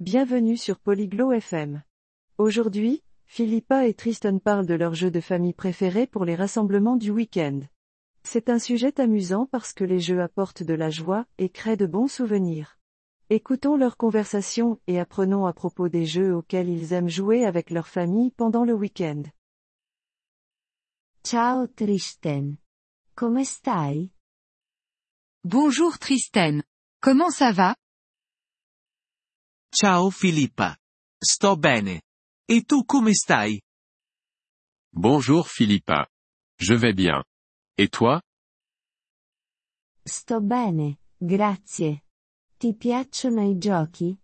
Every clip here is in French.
Bienvenue sur Polyglot FM. Aujourd'hui, Philippa et Tristan parlent de leur jeu de famille préféré pour les rassemblements du week-end. C'est un sujet amusant parce que les jeux apportent de la joie et créent de bons souvenirs. Écoutons leur conversation et apprenons à propos des jeux auxquels ils aiment jouer avec leur famille pendant le week-end. Ciao Tristan. Come stai? Bonjour Tristan. Comment ça va? Ciao Filippa. Sto bene. E tu come stai? Bonjour Philippa. Je vais bien. Et toi? Sto bene, grazie. Ti piacciono i giochi?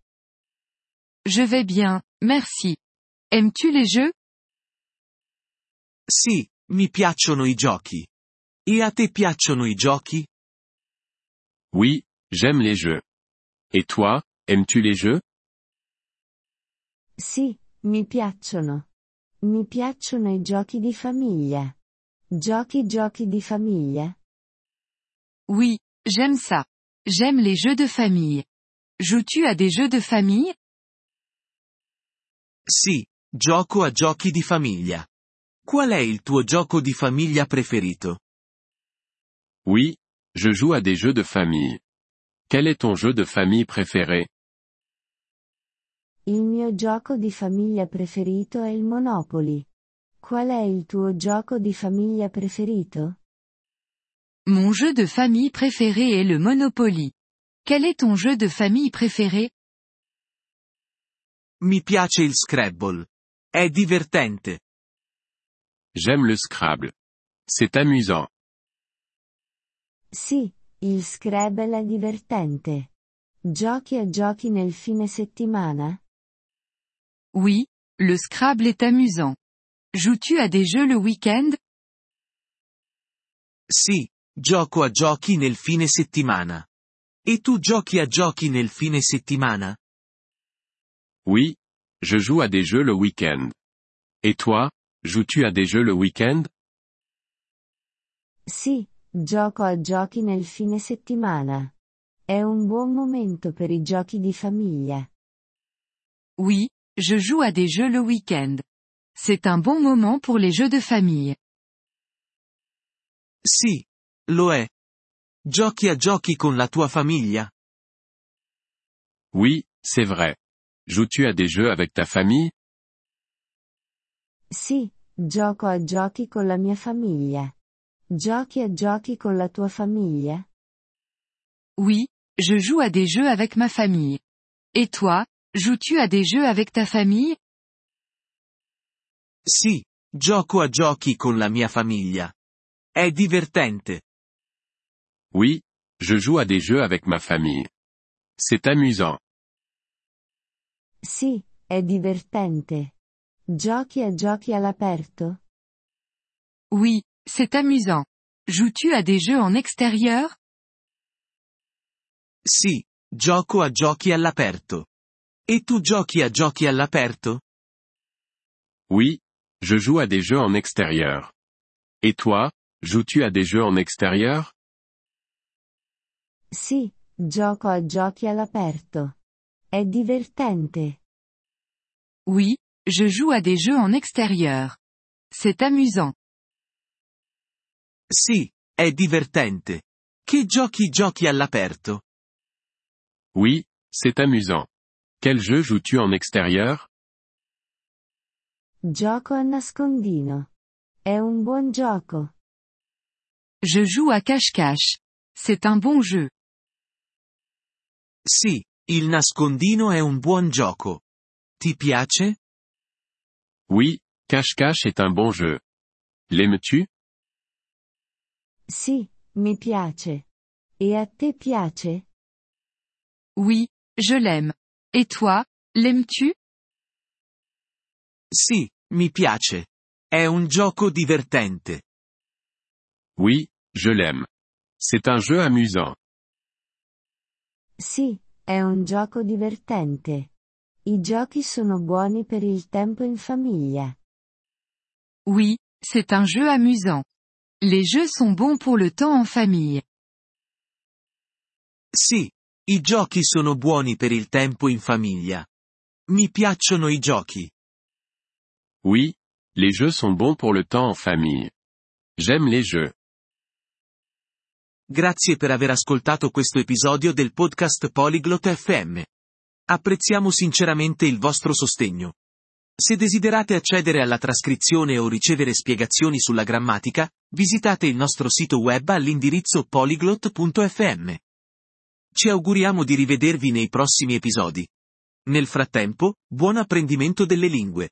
Je vais bien, merci. Aimes-tu les jeux? Sì, mi piacciono i giochi. E a te piacciono i giochi? Oui, j'aime les jeux. Et toi, aimes-tu les jeux? Sì, mi piacciono. Mi piacciono i giochi di famiglia. Giochi giochi di famiglia? Oui, j'aime ça. J'aime les jeux de famille. Joues-tu à des jeux de famille? Sì, gioco a giochi di famiglia. Qual è il tuo gioco di famiglia preferito? Oui, je joue à des jeux de famille. Quel est ton jeu de famille préféré? Il mio gioco di famiglia preferito è il Monopoly. Qual è il tuo gioco di famiglia preferito? Mon jeu de famille préféré est le Monopoly. Quel est ton jeu de famille préféré? Mi piace il Scrabble. È divertente. J'aime le Scrabble. C'est amusant. Sì, il Scrabble è divertente. Giochi a giochi nel fine settimana? Oui, le Scrabble est amusant. Joues-tu à des jeux le week-end? Sì, gioco a giochi nel fine settimana. E tu giochi a giochi nel fine settimana? Oui, je joue à des jeux le week-end. Et toi, joues-tu à des jeux le week-end? Sì, gioco a giochi nel fine settimana. È un buon momento per i giochi di famiglia. Oui, je joue à des jeux le week-end. C'est un bon moment pour les jeux de famille. Sì, lo è. Giochi a giochi con la tua famiglia? Oui, c'est vrai. Joues-tu à des jeux avec ta famille? Sì, gioco a giochi con la mia famiglia. Giochi a giochi con la tua famiglia? Oui, je joue à des jeux avec ma famille. Et toi, joues-tu à des jeux avec ta famille? Sì, gioco a giochi con la mia famiglia. È divertente. Oui, je joue à des jeux avec ma famille. C'est amusant. Sì, è divertente. Giochi a giochi all'aperto? Oui, c'est amusant. Joues-tu à des jeux en extérieur? Sì, gioco a giochi all'aperto. E tu giochi a giochi all'aperto? Oui, je joue à des jeux en extérieur. Et toi, joues-tu à des jeux en extérieur? Sì, gioco a giochi all'aperto. È divertente. Oui, je joue à des jeux en extérieur. C'est amusant. Sì, è divertente. Che giochi giochi all'aperto? Oui, c'est amusant. Quel jeu joues-tu en extérieur? Gioco a nascondino. È un buon gioco. Je joue à cache-cache. C'est un bon jeu. Sì, il nascondino è un buon gioco. Ti piace? Oui, cache-cache est un bon jeu. L'aimes-tu? Sì, mi piace. E a te piace? Oui, je l'aime. Et toi, l'aimes-tu? Sì, mi piace. È un gioco divertente. Oui, je l'aime. C'est un jeu amusant. Sì, è un gioco divertente. I giochi sono buoni per il tempo in famiglia. Oui, c'est un jeu amusant. Les jeux sont bons pour le temps en famille. Sì, i giochi sono buoni per il tempo in famiglia. Mi piacciono i giochi. Oui, les jeux sont bons pour le temps en famille. J'aime les jeux. Grazie per aver ascoltato questo episodio del podcast Polyglot FM. Apprezziamo sinceramente il vostro sostegno. Se desiderate accedere alla trascrizione o ricevere spiegazioni sulla grammatica, visitate il nostro sito web all'indirizzo polyglot.fm. Ci auguriamo di rivedervi nei prossimi episodi. Nel frattempo, buon apprendimento delle lingue.